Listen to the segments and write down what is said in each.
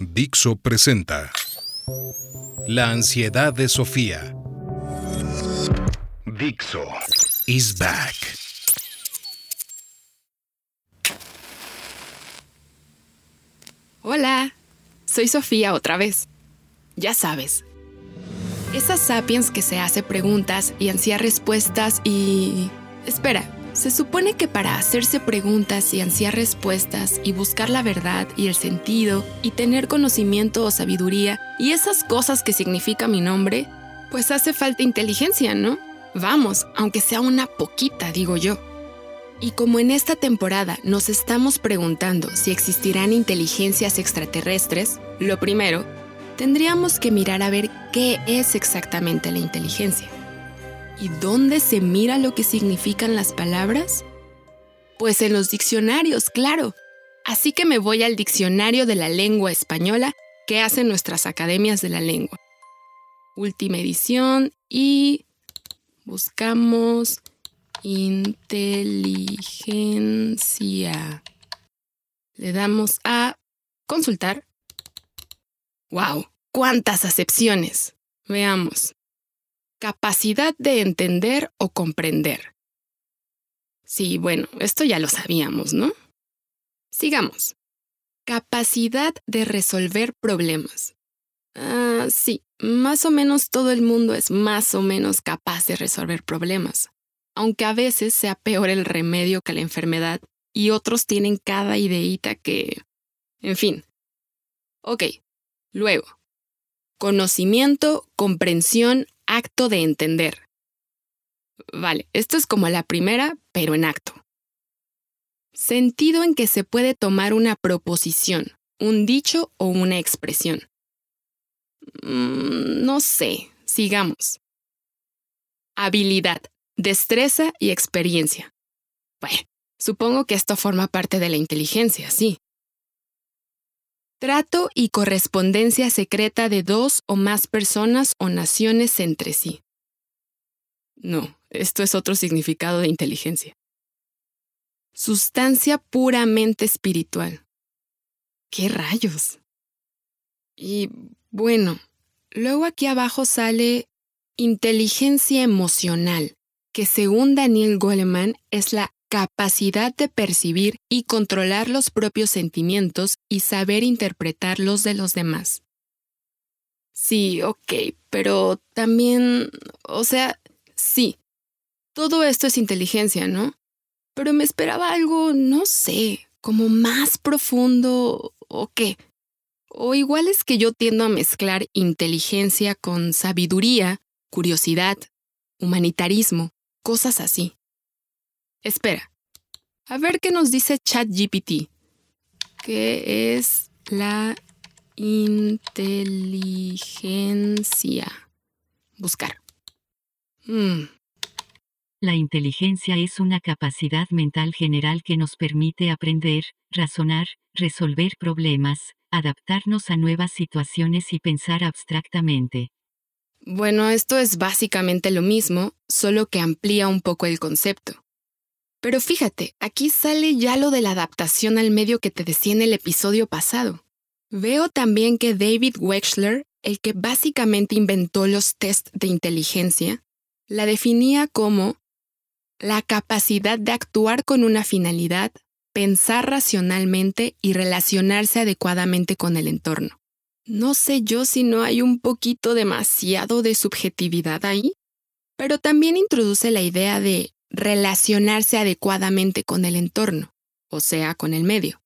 Dixo presenta La ansiedad de Sofía. Dixo is back. Hola, soy Sofía otra vez. Ya sabes, esa sapiens que se hace preguntas y ansía respuestas y... Espera, se supone que para hacerse preguntas y ansiar respuestas y buscar la verdad y el sentido y tener conocimiento o sabiduría y esas cosas que significa mi nombre, pues hace falta inteligencia, ¿no? Vamos, aunque sea una poquita, digo yo. Y como en esta temporada nos estamos preguntando si existirán inteligencias extraterrestres, lo primero, tendríamos que mirar a ver qué es exactamente la inteligencia. ¿Y dónde se mira lo que significan las palabras? Pues en los diccionarios, claro. Así que me voy al diccionario de la lengua española que hacen nuestras academias de la lengua. Última edición y buscamos inteligencia. Le damos a consultar. ¡Wow! ¡Cuántas acepciones! Veamos. Capacidad de entender o comprender. Sí, bueno, esto ya lo sabíamos, ¿no? Sigamos. Capacidad de resolver problemas. Ah, sí, más o menos todo el mundo es más o menos capaz de resolver problemas, aunque a veces sea peor el remedio que la enfermedad y otros tienen cada ideita que... En fin. Ok, luego. Conocimiento, comprensión, acto de entender. Vale, esto es como la primera, pero en acto. Sentido en que se puede tomar una proposición, un dicho o una expresión. Mm, no sé, sigamos. Habilidad, destreza y experiencia. Bueno, supongo que esto forma parte de la inteligencia, sí. Trato y correspondencia secreta de dos o más personas o naciones entre sí. No, esto es otro significado de inteligencia. Sustancia puramente espiritual. ¿Qué rayos? Y bueno, luego aquí abajo sale inteligencia emocional, que según Daniel Goleman es la capacidad de percibir y controlar los propios sentimientos y saber interpretar los de los demás. Sí, ok, pero también, o sea, sí, todo esto es inteligencia, ¿no? Pero me esperaba algo, no sé, como más profundo o qué. O igual es que yo tiendo a mezclar inteligencia con sabiduría, curiosidad, humanitarismo, cosas así. Espera. A ver qué nos dice ChatGPT. ¿Qué es la inteligencia? Buscar. Mm. La inteligencia es una capacidad mental general que nos permite aprender, razonar, resolver problemas, adaptarnos a nuevas situaciones y pensar abstractamente. Bueno, esto es básicamente lo mismo, solo que amplía un poco el concepto. Pero fíjate, aquí sale ya lo de la adaptación al medio que te decía en el episodio pasado. Veo también que David Wechsler, el que básicamente inventó los test de inteligencia, la definía como la capacidad de actuar con una finalidad, pensar racionalmente y relacionarse adecuadamente con el entorno. No sé yo si no hay un poquito demasiado de subjetividad ahí, pero también introduce la idea de relacionarse adecuadamente con el entorno, o sea, con el medio.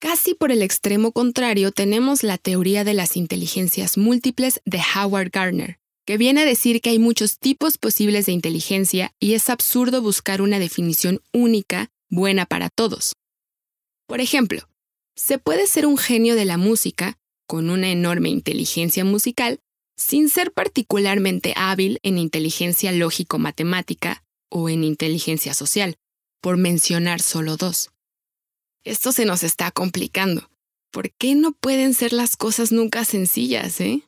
Casi por el extremo contrario tenemos la teoría de las inteligencias múltiples de Howard Gardner, que viene a decir que hay muchos tipos posibles de inteligencia y es absurdo buscar una definición única, buena para todos. Por ejemplo, se puede ser un genio de la música, con una enorme inteligencia musical, sin ser particularmente hábil en inteligencia lógico-matemática o en inteligencia social, por mencionar solo dos. Esto se nos está complicando. ¿Por qué no pueden ser las cosas nunca sencillas, eh?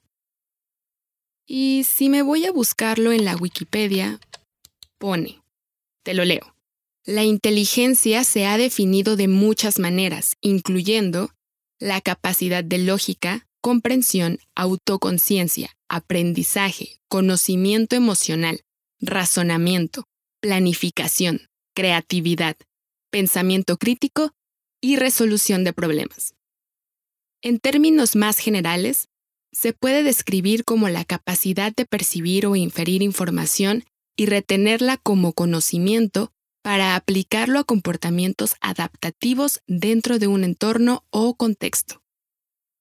Y si me voy a buscarlo en la Wikipedia, pone, te lo leo. La inteligencia se ha definido de muchas maneras, incluyendo la capacidad de lógica, comprensión, autoconciencia, aprendizaje, conocimiento emocional, razonamiento, planificación, creatividad, pensamiento crítico y resolución de problemas. En términos más generales, se puede describir como la capacidad de percibir o inferir información y retenerla como conocimiento para aplicarlo a comportamientos adaptativos dentro de un entorno o contexto.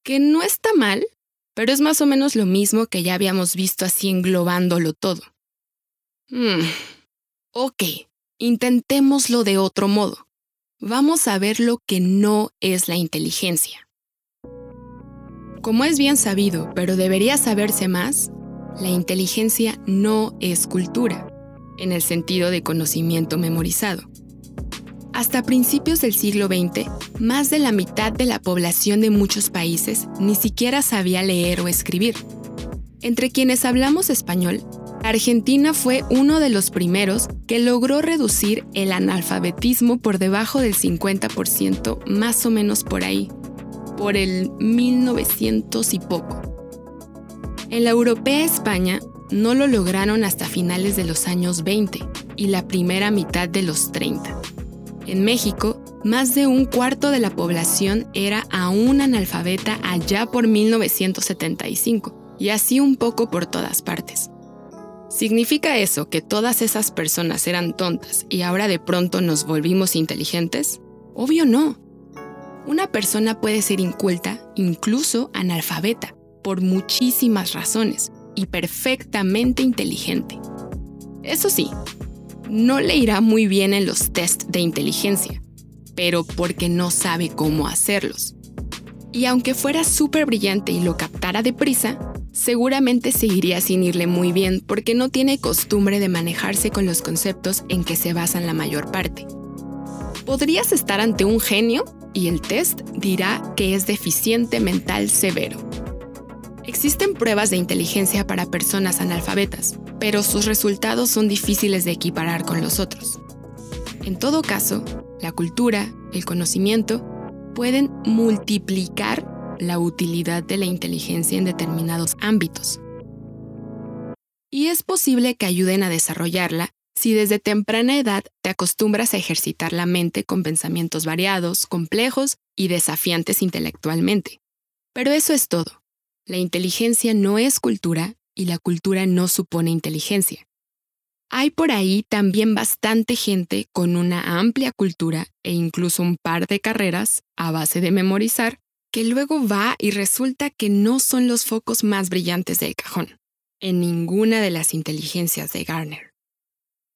Que no está mal, pero es más o menos lo mismo que ya habíamos visto así englobándolo todo. Hmm. Ok, intentémoslo de otro modo. Vamos a ver lo que no es la inteligencia. Como es bien sabido, pero debería saberse más, la inteligencia no es cultura, en el sentido de conocimiento memorizado. Hasta principios del siglo XX, más de la mitad de la población de muchos países ni siquiera sabía leer o escribir. Entre quienes hablamos español, Argentina fue uno de los primeros que logró reducir el analfabetismo por debajo del 50%, más o menos por ahí, por el 1900 y poco. En la europea España no lo lograron hasta finales de los años 20 y la primera mitad de los 30. En México, más de un cuarto de la población era aún analfabeta allá por 1975, y así un poco por todas partes. ¿Significa eso que todas esas personas eran tontas y ahora de pronto nos volvimos inteligentes? Obvio no. Una persona puede ser inculta, incluso analfabeta, por muchísimas razones, y perfectamente inteligente. Eso sí, no le irá muy bien en los test de inteligencia, pero porque no sabe cómo hacerlos. Y aunque fuera súper brillante y lo captara deprisa, seguramente seguiría sin irle muy bien porque no tiene costumbre de manejarse con los conceptos en que se basan la mayor parte. Podrías estar ante un genio y el test dirá que es deficiente mental severo. Existen pruebas de inteligencia para personas analfabetas, pero sus resultados son difíciles de equiparar con los otros. En todo caso, la cultura, el conocimiento, pueden multiplicar la utilidad de la inteligencia en determinados ámbitos. Y es posible que ayuden a desarrollarla si desde temprana edad te acostumbras a ejercitar la mente con pensamientos variados, complejos y desafiantes intelectualmente. Pero eso es todo. La inteligencia no es cultura y la cultura no supone inteligencia. Hay por ahí también bastante gente con una amplia cultura e incluso un par de carreras a base de memorizar que luego va y resulta que no son los focos más brillantes del cajón, en ninguna de las inteligencias de Garner.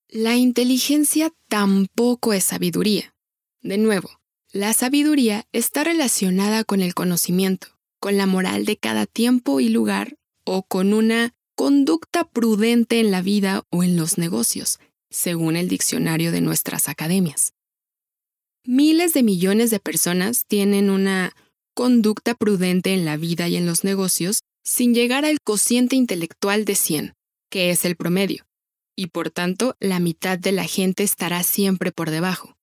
La inteligencia tampoco es sabiduría. De nuevo, la sabiduría está relacionada con el conocimiento, con la moral de cada tiempo y lugar o con una conducta prudente en la vida o en los negocios, según el diccionario de nuestras academias. Miles de millones de personas tienen una conducta prudente en la vida y en los negocios sin llegar al cociente intelectual de 100, que es el promedio, y por tanto la mitad de la gente estará siempre por debajo.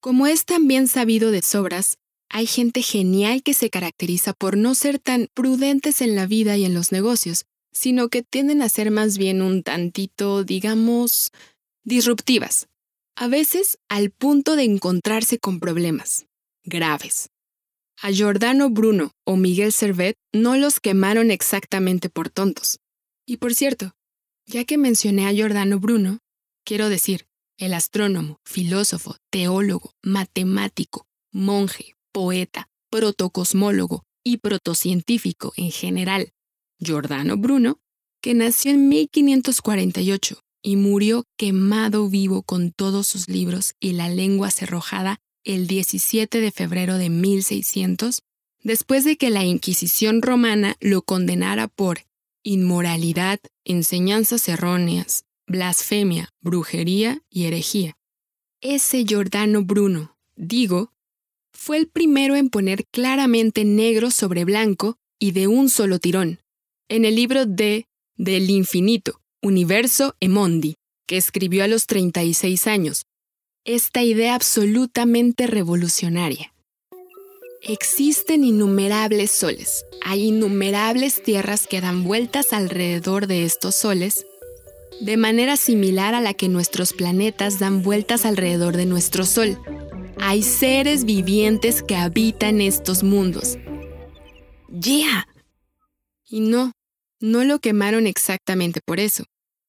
Como es también sabido de sobras, hay gente genial que se caracteriza por no ser tan prudentes en la vida y en los negocios, sino que tienden a ser más bien un tantito, digamos, disruptivas, a veces al punto de encontrarse con problemas graves. A Giordano Bruno o Miguel Servet no los quemaron exactamente por tontos. Y por cierto, ya que mencioné a Giordano Bruno, quiero decir, el astrónomo, filósofo, teólogo, matemático, monje, poeta, protocosmólogo y protocientífico en general, Giordano Bruno, que nació en 1548 y murió quemado vivo con todos sus libros y la lengua cerrojada el 17 de febrero de 1600, después de que la Inquisición romana lo condenara por inmoralidad, enseñanzas erróneas, blasfemia, brujería y herejía. Ese Giordano Bruno, digo, fue el primero en poner claramente negro sobre blanco y de un solo tirón, en el libro de Del infinito, Universo e Mondi, que escribió a los 36 años, esta idea absolutamente revolucionaria. Existen innumerables soles. Hay innumerables tierras que dan vueltas alrededor de estos soles, de manera similar a la que nuestros planetas dan vueltas alrededor de nuestro Sol. Hay seres vivientes que habitan estos mundos. ¡Yeah! Y no, no lo quemaron exactamente por eso.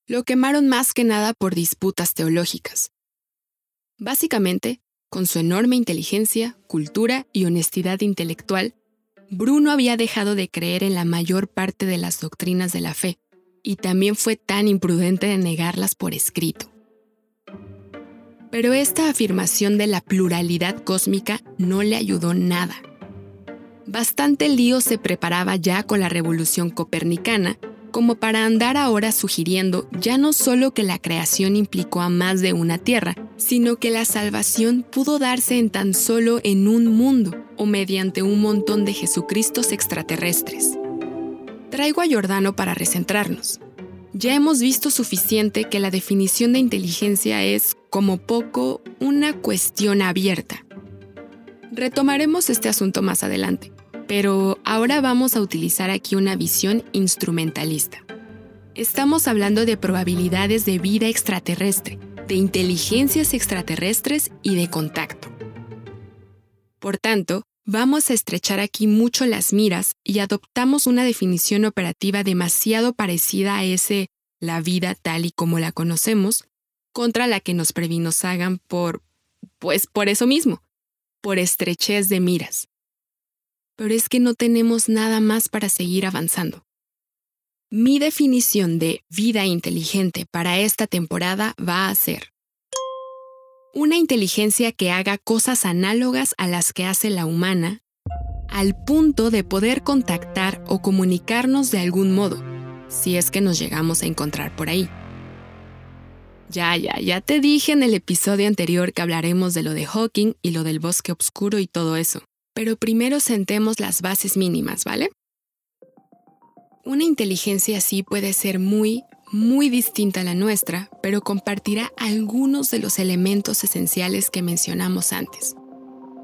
Lo quemaron más que nada por disputas teológicas. Básicamente, con su enorme inteligencia, cultura y honestidad intelectual, Bruno había dejado de creer en la mayor parte de las doctrinas de la fe, y también fue tan imprudente de negarlas por escrito. Pero esta afirmación de la pluralidad cósmica no le ayudó nada. Bastante lío se preparaba ya con la revolución copernicana como para andar ahora sugiriendo ya no solo que la creación implicó a más de una tierra, sino que la salvación pudo darse en tan solo en un mundo o mediante un montón de Jesucristos extraterrestres. Traigo a Giordano para recentrarnos. Ya hemos visto suficiente que la definición de inteligencia es, como poco, una cuestión abierta. Retomaremos este asunto más adelante pero ahora vamos a utilizar aquí una visión instrumentalista. Estamos hablando de probabilidades de vida extraterrestre, de inteligencias extraterrestres y de contacto. Por tanto, vamos a estrechar aquí mucho las miras y adoptamos una definición operativa demasiado parecida a ese la vida tal y como la conocemos, contra la que nos previnos hagan por, pues por eso mismo, por estrechez de miras pero es que no tenemos nada más para seguir avanzando. Mi definición de vida inteligente para esta temporada va a ser una inteligencia que haga cosas análogas a las que hace la humana, al punto de poder contactar o comunicarnos de algún modo, si es que nos llegamos a encontrar por ahí. Ya, ya, ya te dije en el episodio anterior que hablaremos de lo de Hawking y lo del bosque oscuro y todo eso pero primero sentemos las bases mínimas, ¿vale? Una inteligencia así puede ser muy, muy distinta a la nuestra, pero compartirá algunos de los elementos esenciales que mencionamos antes.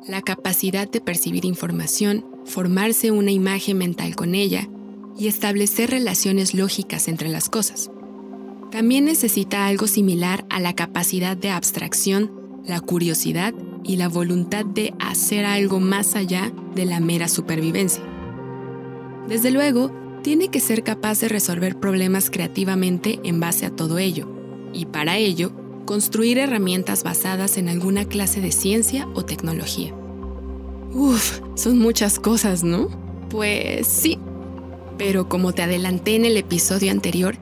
La capacidad de percibir información, formarse una imagen mental con ella y establecer relaciones lógicas entre las cosas. También necesita algo similar a la capacidad de abstracción, la curiosidad y la voluntad de hacer algo más allá de la mera supervivencia. Desde luego, tiene que ser capaz de resolver problemas creativamente en base a todo ello, y para ello, construir herramientas basadas en alguna clase de ciencia o tecnología. Uf, son muchas cosas, ¿no? Pues sí, pero como te adelanté en el episodio anterior,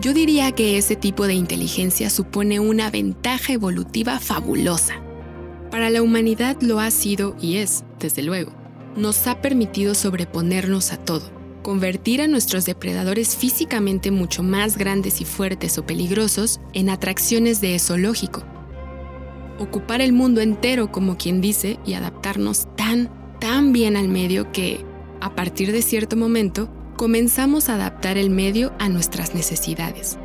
yo diría que ese tipo de inteligencia supone una ventaja evolutiva fabulosa. Para la humanidad lo ha sido y es, desde luego. Nos ha permitido sobreponernos a todo, convertir a nuestros depredadores físicamente mucho más grandes y fuertes o peligrosos en atracciones de eso lógico. Ocupar el mundo entero como quien dice y adaptarnos tan, tan bien al medio que, a partir de cierto momento, comenzamos a adaptar el medio a nuestras necesidades.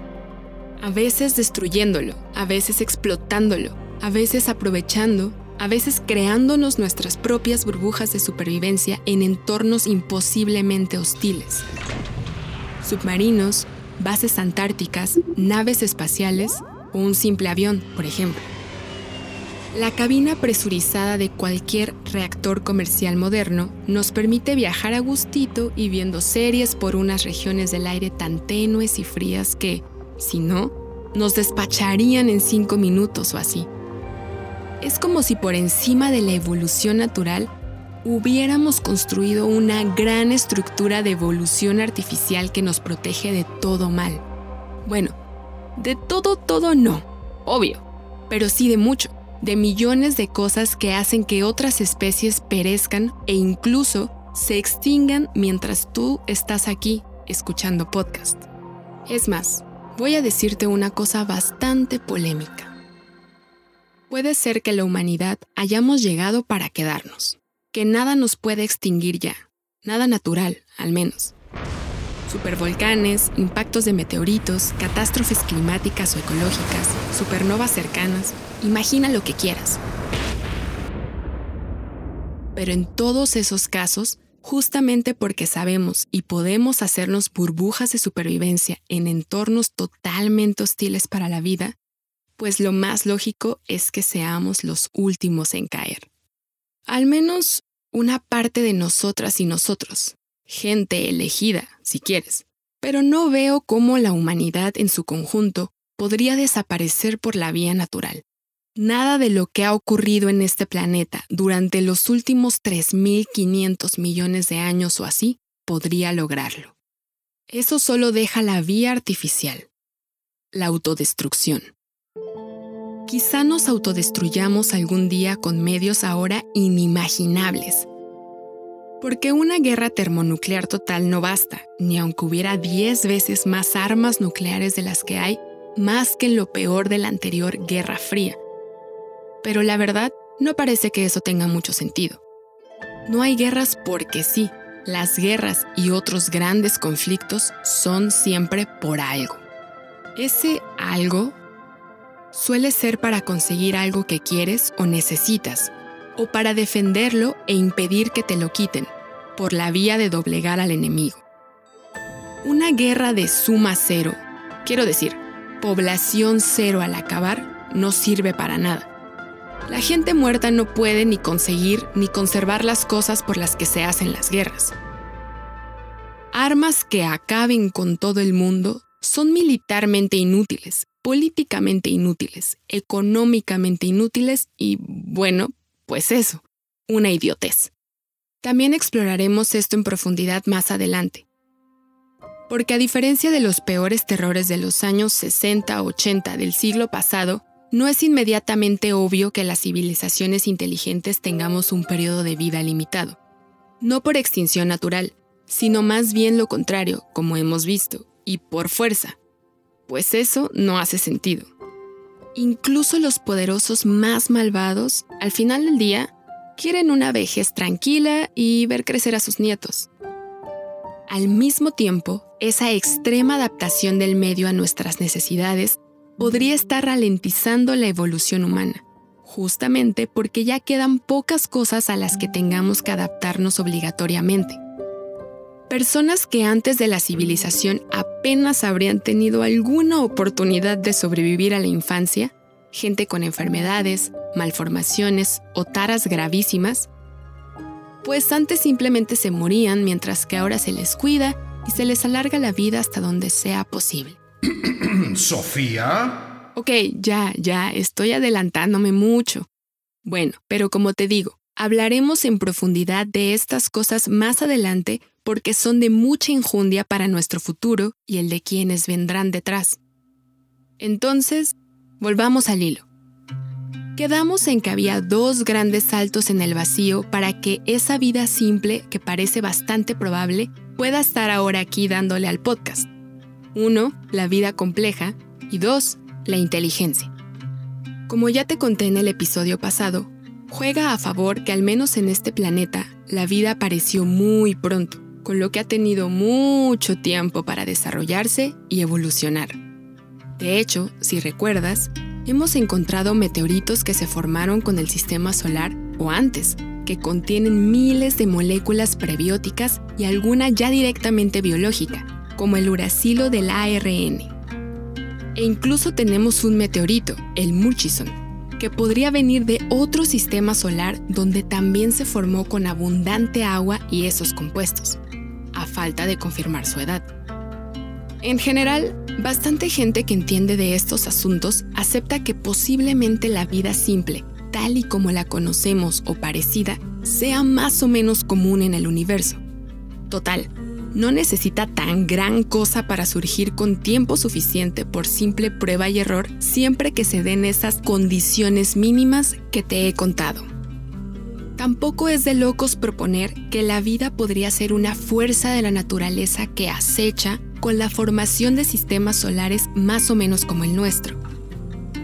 A veces destruyéndolo, a veces explotándolo, a veces aprovechando, a veces creándonos nuestras propias burbujas de supervivencia en entornos imposiblemente hostiles. Submarinos, bases antárticas, naves espaciales o un simple avión, por ejemplo. La cabina presurizada de cualquier reactor comercial moderno nos permite viajar a gustito y viendo series por unas regiones del aire tan tenues y frías que, si no, nos despacharían en cinco minutos o así. Es como si por encima de la evolución natural hubiéramos construido una gran estructura de evolución artificial que nos protege de todo mal. Bueno, de todo, todo no, obvio, pero sí de mucho, de millones de cosas que hacen que otras especies perezcan e incluso se extingan mientras tú estás aquí escuchando podcast. Es más, voy a decirte una cosa bastante polémica. Puede ser que la humanidad hayamos llegado para quedarnos, que nada nos puede extinguir ya, nada natural, al menos. Supervolcanes, impactos de meteoritos, catástrofes climáticas o ecológicas, supernovas cercanas, imagina lo que quieras. Pero en todos esos casos, justamente porque sabemos y podemos hacernos burbujas de supervivencia en entornos totalmente hostiles para la vida, pues lo más lógico es que seamos los últimos en caer. Al menos una parte de nosotras y nosotros, gente elegida, si quieres, pero no veo cómo la humanidad en su conjunto podría desaparecer por la vía natural. Nada de lo que ha ocurrido en este planeta durante los últimos 3.500 millones de años o así podría lograrlo. Eso solo deja la vía artificial, la autodestrucción. Quizá nos autodestruyamos algún día con medios ahora inimaginables. Porque una guerra termonuclear total no basta, ni aunque hubiera 10 veces más armas nucleares de las que hay, más que en lo peor de la anterior Guerra Fría. Pero la verdad, no parece que eso tenga mucho sentido. No hay guerras porque sí. Las guerras y otros grandes conflictos son siempre por algo. Ese algo suele ser para conseguir algo que quieres o necesitas, o para defenderlo e impedir que te lo quiten, por la vía de doblegar al enemigo. Una guerra de suma cero, quiero decir, población cero al acabar, no sirve para nada. La gente muerta no puede ni conseguir ni conservar las cosas por las que se hacen las guerras. Armas que acaben con todo el mundo son militarmente inútiles, políticamente inútiles, económicamente inútiles y, bueno, pues eso, una idiotez. También exploraremos esto en profundidad más adelante. Porque a diferencia de los peores terrores de los años 60-80 del siglo pasado, no es inmediatamente obvio que las civilizaciones inteligentes tengamos un periodo de vida limitado. No por extinción natural, sino más bien lo contrario, como hemos visto, y por fuerza, pues eso no hace sentido. Incluso los poderosos más malvados, al final del día, quieren una vejez tranquila y ver crecer a sus nietos. Al mismo tiempo, esa extrema adaptación del medio a nuestras necesidades podría estar ralentizando la evolución humana, justamente porque ya quedan pocas cosas a las que tengamos que adaptarnos obligatoriamente. Personas que antes de la civilización apenas habrían tenido alguna oportunidad de sobrevivir a la infancia, gente con enfermedades, malformaciones o taras gravísimas, pues antes simplemente se morían mientras que ahora se les cuida y se les alarga la vida hasta donde sea posible. ¿Sofía? Ok, ya, ya, estoy adelantándome mucho. Bueno, pero como te digo, hablaremos en profundidad de estas cosas más adelante porque son de mucha injundia para nuestro futuro y el de quienes vendrán detrás. Entonces, volvamos al hilo. Quedamos en que había dos grandes saltos en el vacío para que esa vida simple, que parece bastante probable, pueda estar ahora aquí dándole al podcast. Uno, la vida compleja, y dos, la inteligencia. Como ya te conté en el episodio pasado, juega a favor que al menos en este planeta la vida apareció muy pronto con lo que ha tenido mucho tiempo para desarrollarse y evolucionar. De hecho, si recuerdas, hemos encontrado meteoritos que se formaron con el sistema solar o antes, que contienen miles de moléculas prebióticas y alguna ya directamente biológica, como el uracilo del ARN. E incluso tenemos un meteorito, el Murchison, que podría venir de otro sistema solar donde también se formó con abundante agua y esos compuestos a falta de confirmar su edad. En general, bastante gente que entiende de estos asuntos acepta que posiblemente la vida simple, tal y como la conocemos o parecida, sea más o menos común en el universo. Total, no necesita tan gran cosa para surgir con tiempo suficiente por simple prueba y error siempre que se den esas condiciones mínimas que te he contado. Tampoco es de locos proponer que la vida podría ser una fuerza de la naturaleza que acecha con la formación de sistemas solares más o menos como el nuestro.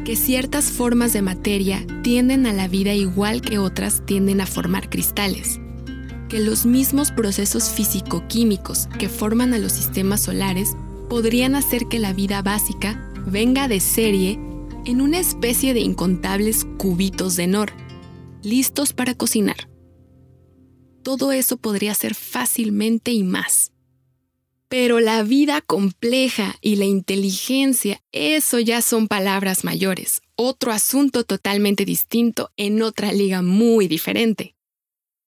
Que ciertas formas de materia tienden a la vida igual que otras tienden a formar cristales. Que los mismos procesos físico-químicos que forman a los sistemas solares podrían hacer que la vida básica venga de serie en una especie de incontables cubitos de Nor listos para cocinar. todo eso podría ser fácilmente y más. Pero la vida compleja y la inteligencia, eso ya son palabras mayores, otro asunto totalmente distinto en otra liga muy diferente.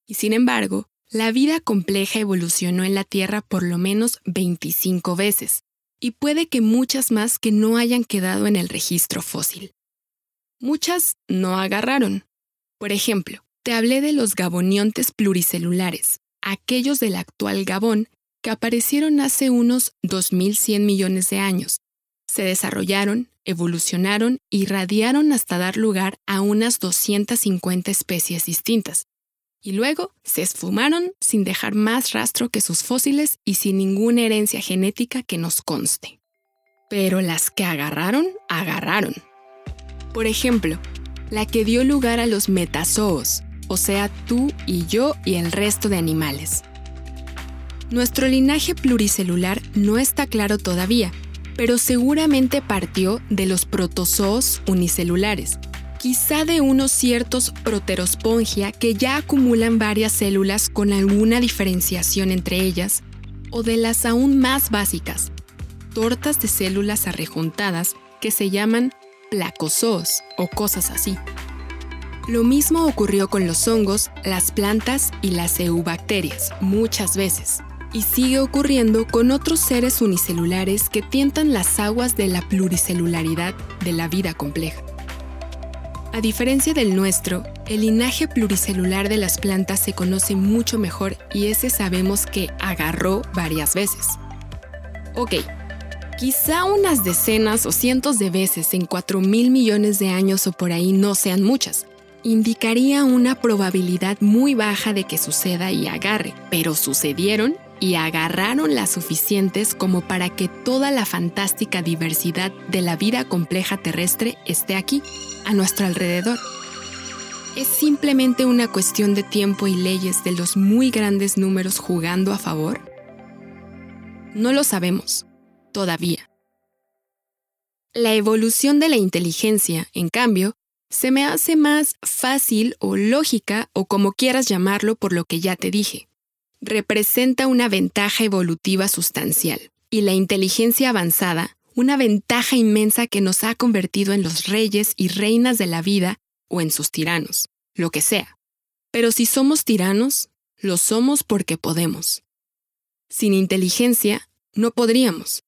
Y sin embargo, la vida compleja evolucionó en la Tierra por lo menos 25 veces, y puede que muchas más que no hayan quedado en el registro fósil. Muchas no agarraron. Por ejemplo, te hablé de los gaboniontes pluricelulares, aquellos del actual Gabón que aparecieron hace unos 2.100 millones de años. Se desarrollaron, evolucionaron y radiaron hasta dar lugar a unas 250 especies distintas. Y luego se esfumaron sin dejar más rastro que sus fósiles y sin ninguna herencia genética que nos conste. Pero las que agarraron, agarraron. Por ejemplo, la que dio lugar a los metazoos, o sea, tú y yo y el resto de animales. Nuestro linaje pluricelular no está claro todavía, pero seguramente partió de los protozoos unicelulares, quizá de unos ciertos proterospongia que ya acumulan varias células con alguna diferenciación entre ellas, o de las aún más básicas, tortas de células arrejuntadas que se llaman placozoos o cosas así. Lo mismo ocurrió con los hongos, las plantas y las eubacterias, muchas veces y sigue ocurriendo con otros seres unicelulares que tientan las aguas de la pluricelularidad de la vida compleja. A diferencia del nuestro, el linaje pluricelular de las plantas se conoce mucho mejor y ese sabemos que agarró varias veces. Ok, quizá unas decenas o cientos de veces en 4 mil millones de años o por ahí no sean muchas. Indicaría una probabilidad muy baja de que suceda y agarre, pero sucedieron y agarraron las suficientes como para que toda la fantástica diversidad de la vida compleja terrestre esté aquí, a nuestro alrededor. ¿Es simplemente una cuestión de tiempo y leyes de los muy grandes números jugando a favor? No lo sabemos, todavía. La evolución de la inteligencia, en cambio, se me hace más fácil o lógica o como quieras llamarlo por lo que ya te dije representa una ventaja evolutiva sustancial y la inteligencia avanzada una ventaja inmensa que nos ha convertido en los reyes y reinas de la vida o en sus tiranos, lo que sea. Pero si somos tiranos, lo somos porque podemos. Sin inteligencia, no podríamos.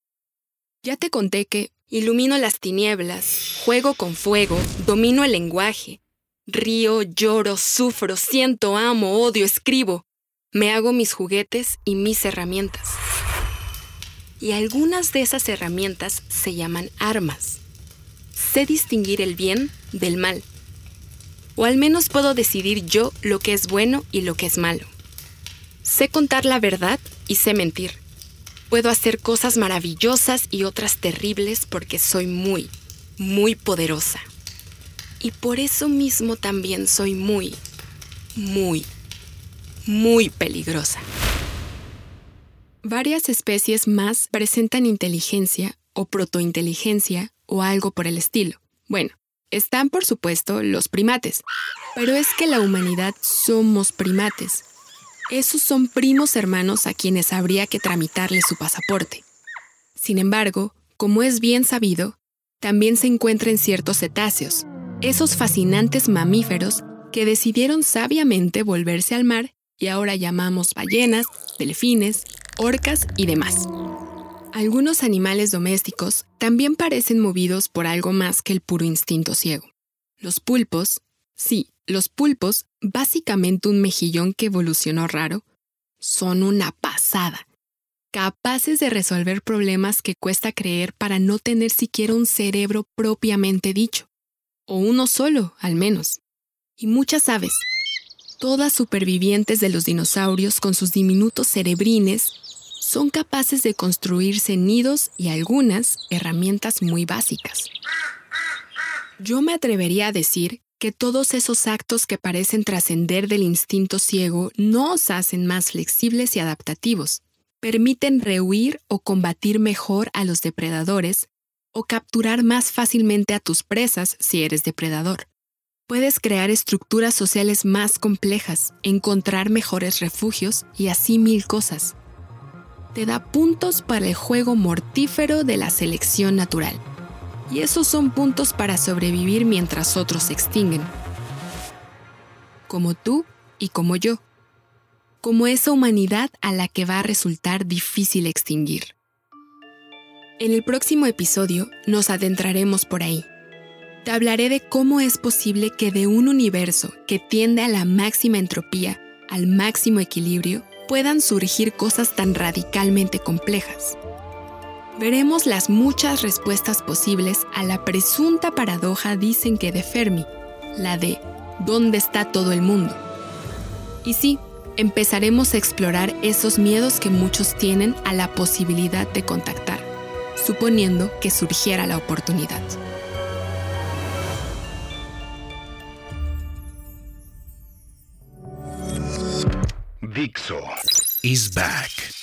Ya te conté que ilumino las tinieblas, juego con fuego, domino el lenguaje, río, lloro, sufro, siento, amo, odio, escribo, me hago mis juguetes y mis herramientas. Y algunas de esas herramientas se llaman armas. Sé distinguir el bien del mal. O al menos puedo decidir yo lo que es bueno y lo que es malo. Sé contar la verdad y sé mentir. Puedo hacer cosas maravillosas y otras terribles porque soy muy, muy poderosa. Y por eso mismo también soy muy, muy muy peligrosa. Varias especies más presentan inteligencia o protointeligencia o algo por el estilo. Bueno, están por supuesto los primates, pero es que la humanidad somos primates. Esos son primos hermanos a quienes habría que tramitarle su pasaporte. Sin embargo, como es bien sabido, también se encuentran ciertos cetáceos, esos fascinantes mamíferos que decidieron sabiamente volverse al mar y ahora llamamos ballenas, delfines, orcas y demás. Algunos animales domésticos también parecen movidos por algo más que el puro instinto ciego. Los pulpos, sí, los pulpos, básicamente un mejillón que evolucionó raro, son una pasada, capaces de resolver problemas que cuesta creer para no tener siquiera un cerebro propiamente dicho, o uno solo, al menos. Y muchas aves, todas supervivientes de los dinosaurios con sus diminutos cerebrines, son capaces de construirse nidos y algunas herramientas muy básicas. Yo me atrevería a decir que todos esos actos que parecen trascender del instinto ciego no os hacen más flexibles y adaptativos, permiten rehuir o combatir mejor a los depredadores o capturar más fácilmente a tus presas si eres depredador. Puedes crear estructuras sociales más complejas, encontrar mejores refugios y así mil cosas. Te da puntos para el juego mortífero de la selección natural. Y esos son puntos para sobrevivir mientras otros se extinguen. Como tú y como yo. Como esa humanidad a la que va a resultar difícil extinguir. En el próximo episodio nos adentraremos por ahí te hablaré de cómo es posible que de un universo que tiende a la máxima entropía, al máximo equilibrio, puedan surgir cosas tan radicalmente complejas. Veremos las muchas respuestas posibles a la presunta paradoja dicen que de Fermi, la de ¿dónde está todo el mundo? Y sí, empezaremos a explorar esos miedos que muchos tienen a la posibilidad de contactar, suponiendo que surgiera la oportunidad. Dixo is back.